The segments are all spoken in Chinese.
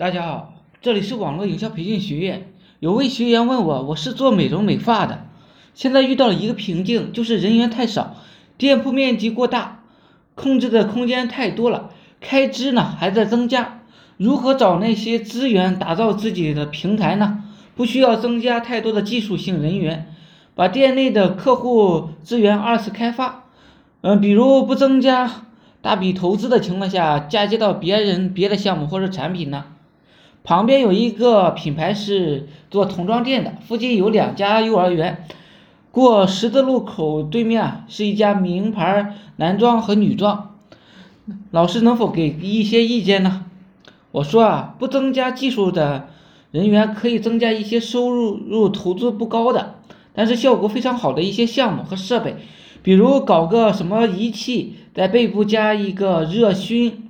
大家好，这里是网络营销培训学院。有位学员问我，我是做美容美发的，现在遇到了一个瓶颈，就是人员太少，店铺面积过大，控制的空间太多了，开支呢还在增加。如何找那些资源打造自己的平台呢？不需要增加太多的技术性人员，把店内的客户资源二次开发。嗯，比如不增加大笔投资的情况下，嫁接到别人别的项目或者产品呢？旁边有一个品牌是做童装店的，附近有两家幼儿园，过十字路口对面是一家名牌男装和女装。老师能否给一些意见呢？我说啊，不增加技术的人员，可以增加一些收入入投资不高的，但是效果非常好的一些项目和设备，比如搞个什么仪器，在背部加一个热熏。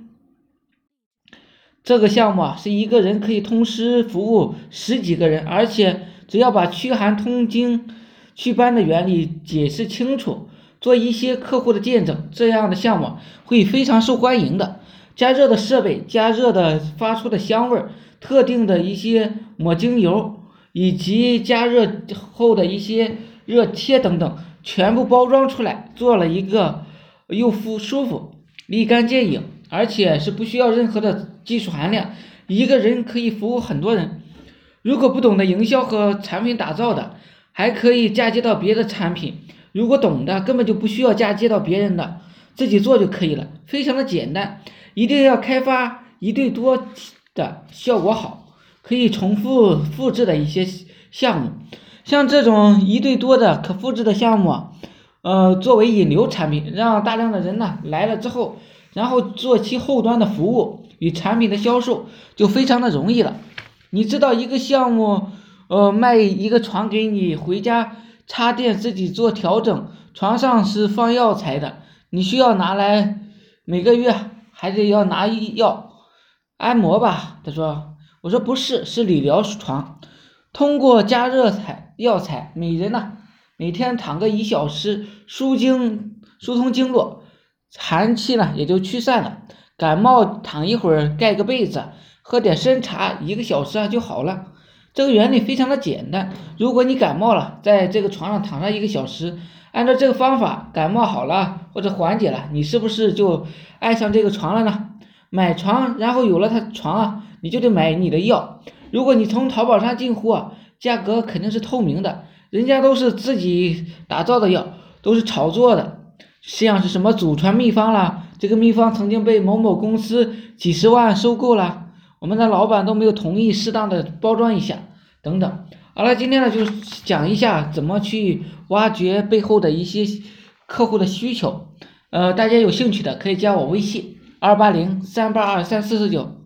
这个项目啊，是一个人可以同时服务十几个人，而且只要把驱寒通经祛斑的原理解释清楚，做一些客户的见证，这样的项目会非常受欢迎的。加热的设备、加热的发出的香味儿、特定的一些抹精油，以及加热后的一些热贴等等，全部包装出来，做了一个又敷舒服、立竿见影。而且是不需要任何的技术含量，一个人可以服务很多人。如果不懂得营销和产品打造的，还可以嫁接到别的产品；如果懂的，根本就不需要嫁接到别人的，自己做就可以了，非常的简单。一定要开发一对多的效果好，可以重复复制的一些项目，像这种一对多的可复制的项目，呃，作为引流产品，让大量的人呢来了之后。然后做其后端的服务与产品的销售就非常的容易了。你知道一个项目，呃，卖一个床给你回家插电自己做调整，床上是放药材的，你需要拿来每个月还得要拿药按摩吧？他说，我说不是，是理疗床，通过加热材药材，每人呢每天躺个一小时，舒经疏通经络。寒气呢也就驱散了，感冒躺一会儿盖个被子，喝点参茶，一个小时啊就好了。这个原理非常的简单。如果你感冒了，在这个床上躺上一个小时，按照这个方法，感冒好了或者缓解了，你是不是就爱上这个床了呢？买床，然后有了它床啊，你就得买你的药。如果你从淘宝上进货，价格肯定是透明的，人家都是自己打造的药，都是炒作的。像是什么祖传秘方啦，这个秘方曾经被某某公司几十万收购了，我们的老板都没有同意适当的包装一下，等等。好了，今天呢就讲一下怎么去挖掘背后的一些客户的需求，呃，大家有兴趣的可以加我微信二八零三八二三四四九。